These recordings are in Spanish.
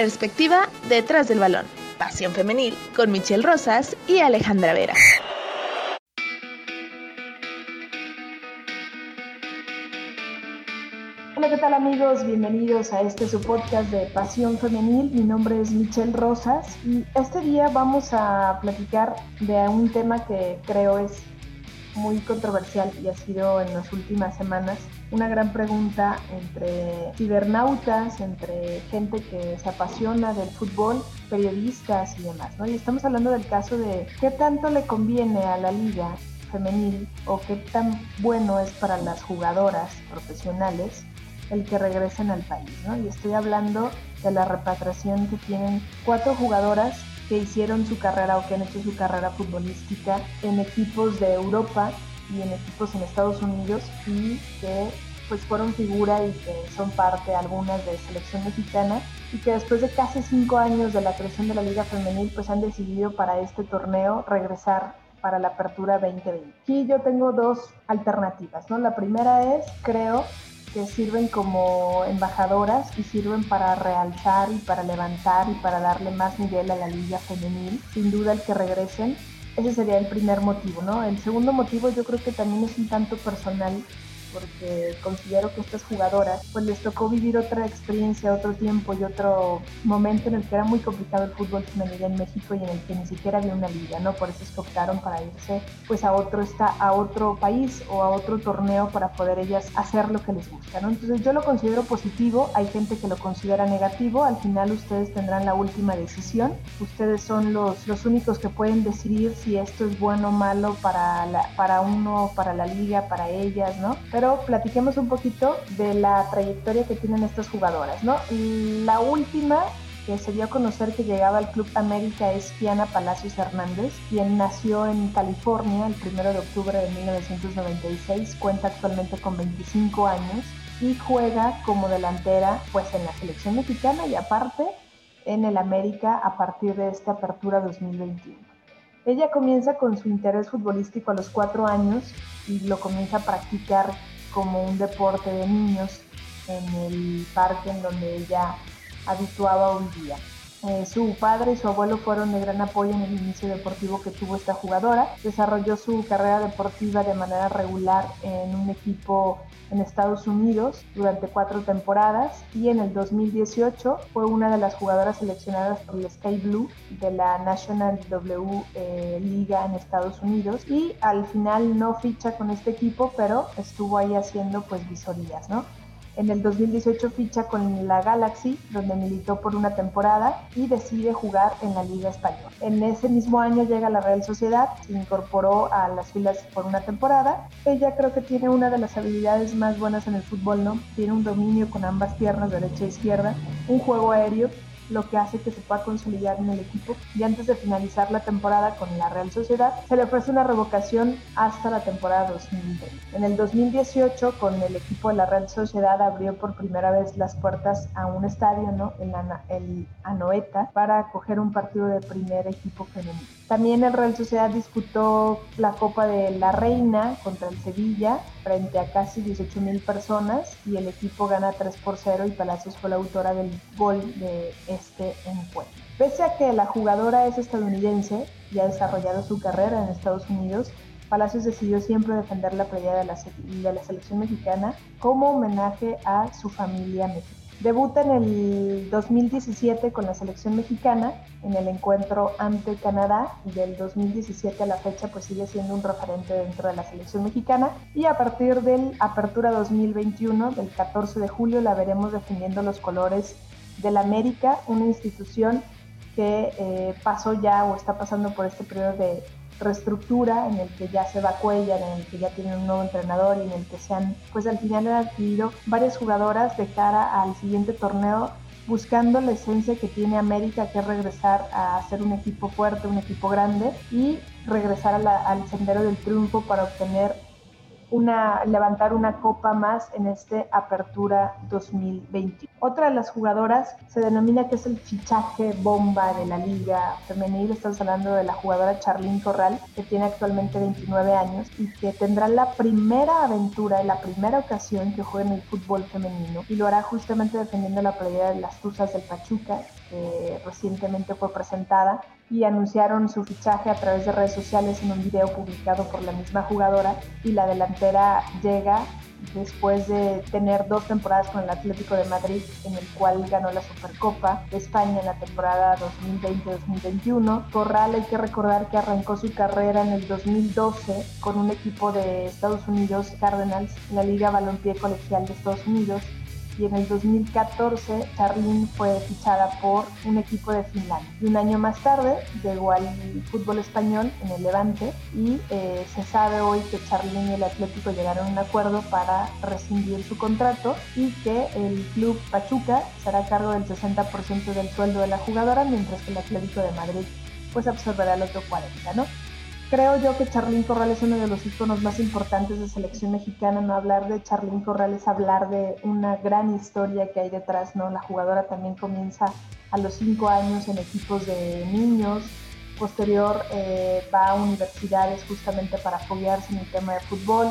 Perspectiva detrás del balón. Pasión femenil con Michelle Rosas y Alejandra Vera. Hola, ¿qué tal amigos? Bienvenidos a este su podcast de Pasión Femenil. Mi nombre es Michelle Rosas y este día vamos a platicar de un tema que creo es muy controversial y ha sido en las últimas semanas una gran pregunta entre cibernautas, entre gente que se apasiona del fútbol, periodistas y demás. ¿no? Y estamos hablando del caso de qué tanto le conviene a la liga femenil o qué tan bueno es para las jugadoras profesionales el que regresen al país. ¿no? Y estoy hablando de la repatriación que tienen cuatro jugadoras que hicieron su carrera o que han hecho su carrera futbolística en equipos de Europa y en equipos en Estados Unidos y que pues fueron figura y que son parte algunas de selección mexicana y que después de casi cinco años de la creación de la liga femenil pues han decidido para este torneo regresar para la apertura 2020. Aquí yo tengo dos alternativas, ¿no? La primera es, creo, que sirven como embajadoras y sirven para realzar y para levantar y para darle más nivel a la liga femenil. Sin duda el que regresen, ese sería el primer motivo, ¿no? El segundo motivo yo creo que también es un tanto personal porque considero que estas jugadoras pues les tocó vivir otra experiencia, otro tiempo y otro momento en el que era muy complicado el fútbol femenil en México y en el que ni siquiera había una liga, ¿no? Por eso es que optaron para irse pues a otro, está, a otro país o a otro torneo para poder ellas hacer lo que les gusta, ¿no? Entonces yo lo considero positivo, hay gente que lo considera negativo, al final ustedes tendrán la última decisión, ustedes son los, los únicos que pueden decidir si esto es bueno o malo para, la, para uno, para la liga, para ellas, ¿no? pero platiquemos un poquito de la trayectoria que tienen estas jugadoras, ¿no? La última que se dio a conocer que llegaba al Club América es Kiana Palacios Hernández, quien nació en California el 1 de octubre de 1996, cuenta actualmente con 25 años y juega como delantera pues en la selección mexicana y aparte en el América a partir de esta apertura 2021. Ella comienza con su interés futbolístico a los cuatro años y lo comienza a practicar como un deporte de niños en el parque en donde ella habituaba o vivía. Eh, su padre y su abuelo fueron de gran apoyo en el inicio deportivo que tuvo esta jugadora. Desarrolló su carrera deportiva de manera regular en un equipo en Estados Unidos durante cuatro temporadas y en el 2018 fue una de las jugadoras seleccionadas por el Sky Blue de la National W eh, Liga en Estados Unidos y al final no ficha con este equipo pero estuvo ahí haciendo pues visorías, ¿no? En el 2018 ficha con la Galaxy, donde militó por una temporada y decide jugar en la Liga Española. En ese mismo año llega a la Real Sociedad, se incorporó a las filas por una temporada. Ella creo que tiene una de las habilidades más buenas en el fútbol, ¿no? Tiene un dominio con ambas piernas, derecha e izquierda, un juego aéreo lo que hace que se pueda consolidar en el equipo y antes de finalizar la temporada con la Real Sociedad se le ofrece una revocación hasta la temporada 2020. En el 2018 con el equipo de la Real Sociedad abrió por primera vez las puertas a un estadio, ¿no? En el Anoeta para acoger un partido de primer equipo femenino. También el Real Sociedad disputó la Copa de la Reina contra el Sevilla frente a casi 18 mil personas y el equipo gana 3 por 0 y Palacios fue la autora del gol de este encuentro. Pese a que la jugadora es estadounidense y ha desarrollado su carrera en Estados Unidos, Palacios decidió siempre defender la playa de la, selección mexicana como homenaje a su familia mexicana. Debuta en el 2017 con la selección mexicana en el encuentro ante Canadá y del 2017 a la fecha pues sigue siendo un referente dentro de la selección mexicana y a partir del Apertura 2021 del 14 de julio la veremos defendiendo los colores del América, una institución que eh, pasó ya o está pasando por este periodo de reestructura en el que ya se va Cuellar, en el que ya tienen un nuevo entrenador y en el que se han, pues al final han adquirido varias jugadoras de cara al siguiente torneo buscando la esencia que tiene América, que es regresar a ser un equipo fuerte, un equipo grande y regresar al sendero del triunfo para obtener una, levantar una copa más en este Apertura 2020. Otra de las jugadoras se denomina que es el fichaje bomba de la liga femenil. Estamos hablando de la jugadora Charlene Corral, que tiene actualmente 29 años y que tendrá la primera aventura, la primera ocasión que juegue en el fútbol femenino y lo hará justamente defendiendo la playera de las Tuzas del Pachuca que recientemente fue presentada y anunciaron su fichaje a través de redes sociales en un video publicado por la misma jugadora y la delantera llega después de tener dos temporadas con el Atlético de Madrid, en el cual ganó la Supercopa de España en la temporada 2020-2021. Corral hay que recordar que arrancó su carrera en el 2012 con un equipo de Estados Unidos, Cardinals, en la Liga Balompié Colegial de Estados Unidos, y en el 2014 Charlene fue fichada por un equipo de Finlandia. Y un año más tarde llegó al fútbol español en el Levante y eh, se sabe hoy que Charlene y el Atlético llegaron a un acuerdo para rescindir su contrato y que el club Pachuca será cargo del 60% del sueldo de la jugadora mientras que el Atlético de Madrid pues absorberá el otro 40%, ¿no? Creo yo que Charlín Corral es uno de los iconos más importantes de selección mexicana. No hablar de Charlín Corral es hablar de una gran historia que hay detrás, ¿no? La jugadora también comienza a los cinco años en equipos de niños. Posterior eh, va a universidades justamente para apoyarse en el tema de fútbol.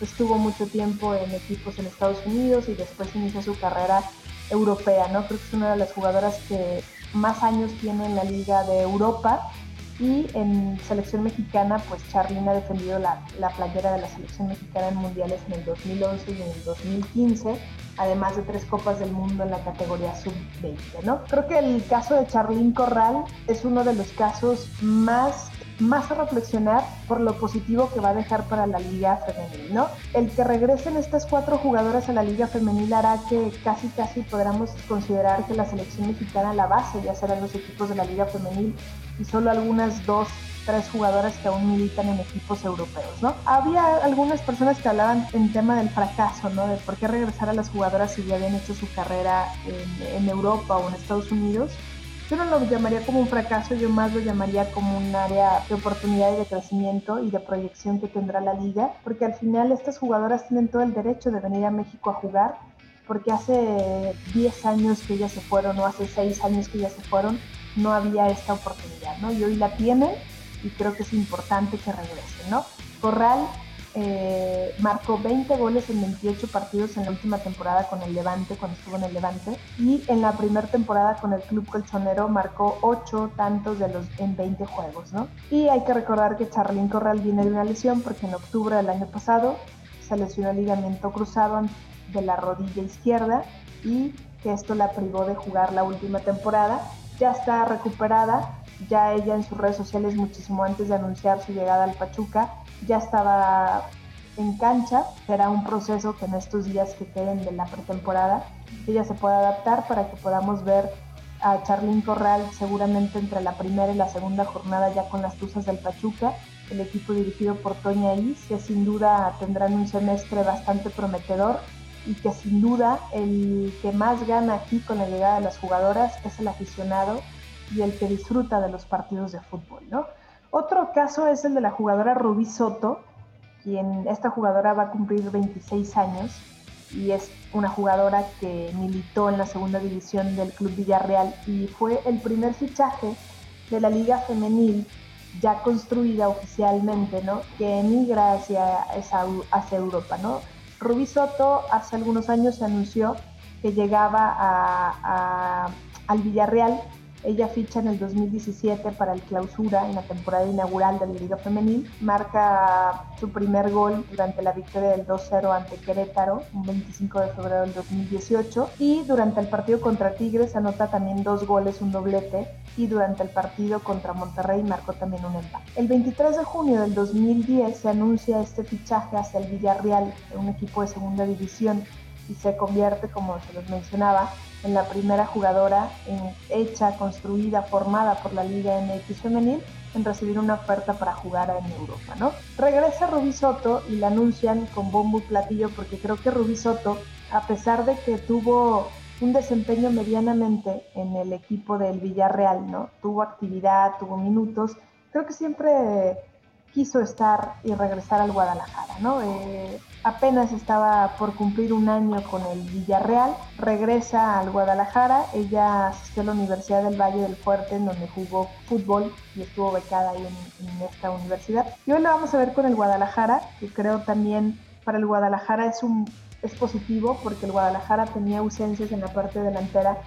Estuvo mucho tiempo en equipos en Estados Unidos y después inicia su carrera europea, ¿no? Creo que es una de las jugadoras que más años tiene en la Liga de Europa y en selección mexicana, pues Charlene ha defendido la, la, playera de la selección mexicana en mundiales en el 2011 y en el 2015, además de tres copas del mundo en la categoría sub-20, ¿no? Creo que el caso de Charlene Corral es uno de los casos más más a reflexionar por lo positivo que va a dejar para la liga femenil, ¿no? El que regresen estas cuatro jugadoras a la liga femenil hará que casi casi podamos considerar que la selección mexicana la base ya serán los equipos de la liga femenil y solo algunas dos tres jugadoras que aún militan en equipos europeos, ¿no? Había algunas personas que hablaban en tema del fracaso, ¿no? De por qué regresar a las jugadoras si ya habían hecho su carrera en, en Europa o en Estados Unidos. Yo no lo llamaría como un fracaso, yo más lo llamaría como un área de oportunidad y de crecimiento y de proyección que tendrá la liga, porque al final estas jugadoras tienen todo el derecho de venir a México a jugar, porque hace 10 años que ellas se fueron o hace 6 años que ellas se fueron, no había esta oportunidad, ¿no? Y hoy la tienen y creo que es importante que regresen, ¿no? Corral eh, marcó 20 goles en 28 partidos en la última temporada con el Levante, cuando estuvo en el Levante, y en la primera temporada con el Club Colchonero marcó 8 tantos de los en 20 juegos, ¿no? Y hay que recordar que Charlín Corral viene de una lesión porque en octubre del año pasado se lesionó el ligamento cruzado de la rodilla izquierda y que esto la privó de jugar la última temporada ya está recuperada, ya ella en sus redes sociales muchísimo antes de anunciar su llegada al Pachuca, ya estaba en cancha, será un proceso que en estos días que queden de la pretemporada ella se pueda adaptar para que podamos ver a Charlín Corral seguramente entre la primera y la segunda jornada ya con las Tuzas del Pachuca, el equipo dirigido por Toña Is, que sin duda tendrán un semestre bastante prometedor y que sin duda el que más gana aquí con la llegada de las jugadoras es el aficionado y el que disfruta de los partidos de fútbol, ¿no? Otro caso es el de la jugadora Rubí Soto, quien esta jugadora va a cumplir 26 años y es una jugadora que militó en la segunda división del Club Villarreal y fue el primer fichaje de la Liga Femenil ya construida oficialmente, ¿no? Que emigra hacia, hacia Europa, ¿no? Rubí Soto hace algunos años se anunció que llegaba al Villarreal. Ella ficha en el 2017 para el clausura en la temporada inaugural de la Liga Femenil. Marca su primer gol durante la victoria del 2-0 ante Querétaro, un 25 de febrero del 2018. Y durante el partido contra Tigres anota también dos goles, un doblete. Y durante el partido contra Monterrey marcó también un empate. El 23 de junio del 2010 se anuncia este fichaje hacia el Villarreal, un equipo de segunda división y se convierte, como se los mencionaba, en la primera jugadora hecha, construida, formada por la Liga MX femenil en recibir una oferta para jugar en Europa, ¿no? Regresa Rubí Soto y la anuncian con bombo y platillo porque creo que Rubí Soto, a pesar de que tuvo un desempeño medianamente en el equipo del Villarreal, ¿no? Tuvo actividad, tuvo minutos, creo que siempre quiso estar y regresar al Guadalajara, ¿no? Eh, apenas estaba por cumplir un año con el Villarreal, regresa al Guadalajara, ella asistió a la Universidad del Valle del Fuerte, en donde jugó fútbol y estuvo becada ahí en, esta universidad. Y hoy la vamos a ver con el Guadalajara, que creo también para el Guadalajara es un es positivo porque el Guadalajara tenía ausencias en la parte delantera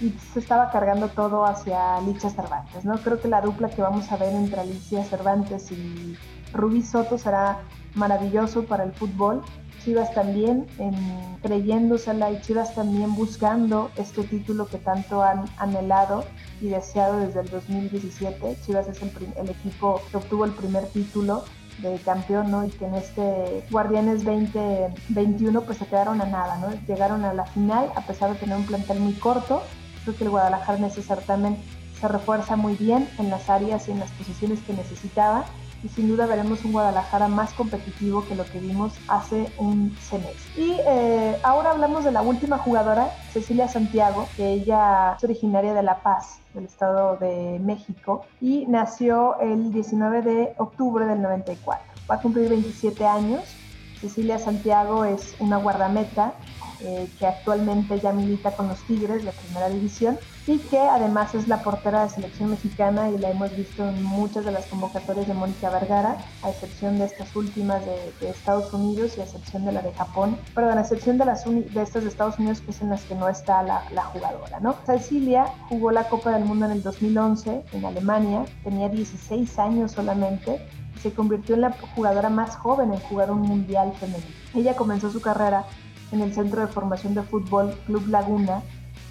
y se estaba cargando todo hacia Licha Cervantes, ¿no? Creo que la dupla que vamos a ver entre Alicia Cervantes y Rubí Soto será maravilloso para el fútbol. Chivas también en, creyéndosela y Chivas también buscando este título que tanto han anhelado y deseado desde el 2017. Chivas es el, el equipo que obtuvo el primer título de campeón, ¿no? Y que en este Guardianes 2021 pues se quedaron a nada, ¿no? Llegaron a la final a pesar de tener un plantel muy corto. Creo que el Guadalajara en ese certamen se refuerza muy bien en las áreas y en las posiciones que necesitaba y sin duda veremos un Guadalajara más competitivo que lo que vimos hace un semestre. Y eh, ahora hablamos de la última jugadora, Cecilia Santiago, que ella es originaria de La Paz, del Estado de México, y nació el 19 de octubre del 94. Va a cumplir 27 años. Cecilia Santiago es una guardameta eh, que actualmente ya milita con los Tigres de primera división y que además es la portera de selección mexicana y la hemos visto en muchas de las convocatorias de Mónica Vergara, a excepción de estas últimas de, Estados Unidos y a excepción de la de Japón, perdón, a excepción de, las de estas de Estados Unidos que es en las que no está la, la jugadora, ¿no? Cecilia jugó la Copa del Mundo en el 2011 en Alemania, tenía 16 años solamente y se convirtió en la jugadora más joven en jugar un mundial femenino. Ella comenzó su carrera en el Centro de Formación de Fútbol Club Laguna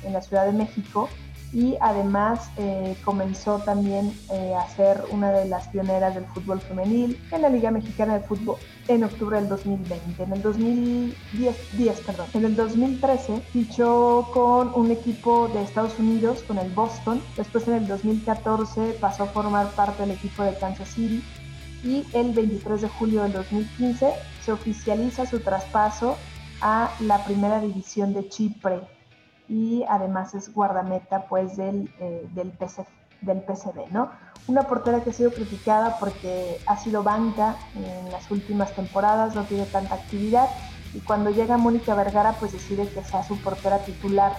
en la Ciudad de México y además eh, comenzó también eh, a ser una de las pioneras del fútbol femenil en la Liga Mexicana de Fútbol en octubre del 2020. En el 2010, perdón, en el 2013 fichó con un equipo de Estados Unidos, con el Boston. Después en el 2014 pasó a formar parte del equipo de Kansas City y el 23 de julio del 2015 se oficializa su traspaso a la primera división de Chipre. Y además es guardameta pues del, eh, del, del PCB, ¿no? Una portera que ha sido criticada porque ha sido banca en las últimas temporadas, no tiene tanta actividad. Y cuando llega Mónica Vergara pues decide que sea su portera titular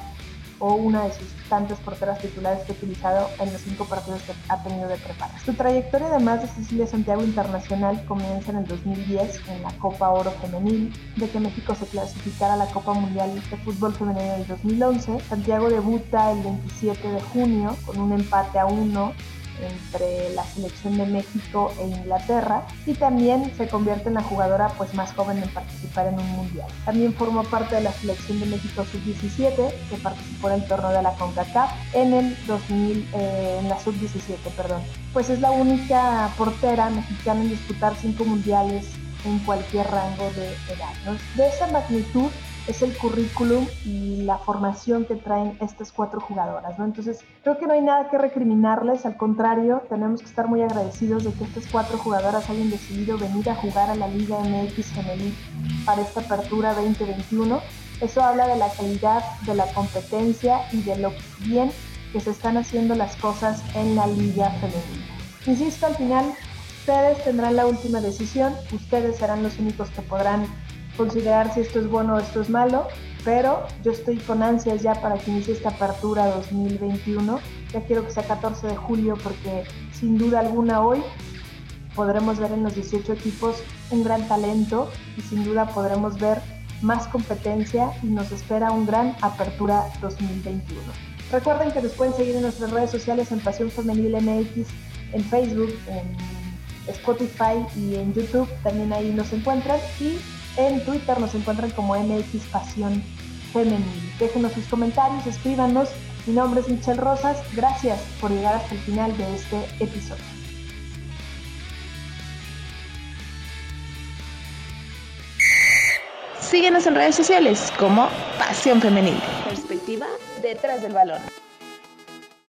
o una de sus tantas porteras titulares que ha utilizado en los cinco partidos que ha tenido de preparar. Su trayectoria además de Cecilia Santiago Internacional comienza en el 2010 en la Copa Oro Femenil, de que México se clasificara a la Copa Mundial de Fútbol Femenino en el 2011. Santiago debuta el 27 de junio con un empate a uno entre la selección de México e Inglaterra y también se convierte en la jugadora pues más joven en participar en un mundial. También formó parte de la selección de México sub-17 que participó en el torneo de la CONCACAF en el 2000 eh, en la sub-17, perdón. Pues es la única portera mexicana en disputar cinco mundiales en cualquier rango de edad. De esa magnitud es el currículum y la formación que traen estas cuatro jugadoras, ¿no? Entonces, creo que no hay nada que recriminarles, al contrario, tenemos que estar muy agradecidos de que estas cuatro jugadoras hayan decidido venir a jugar a la Liga MX Femenil para esta apertura 2021. Eso habla de la calidad, de la competencia y de lo bien que se están haciendo las cosas en la Liga Femenil. Insisto, al final, ustedes tendrán la última decisión, ustedes serán los únicos que podrán considerar si esto es bueno o esto es malo, pero yo estoy con ansias ya para que inicie esta apertura 2021. Ya quiero que sea 14 de julio porque sin duda alguna hoy podremos ver en los 18 equipos un gran talento y sin duda podremos ver más competencia y nos espera un gran apertura 2021. Recuerden que nos pueden seguir en nuestras redes sociales en Pasión Femenil MX, en Facebook, en Spotify y en YouTube, también ahí nos encuentran y en Twitter nos encuentran como MX Pasión Femenil. Déjenos sus comentarios, escríbanos. Mi nombre es Michelle Rosas. Gracias por llegar hasta el final de este episodio. Síguenos en redes sociales como Pasión Femenil. Perspectiva detrás del balón.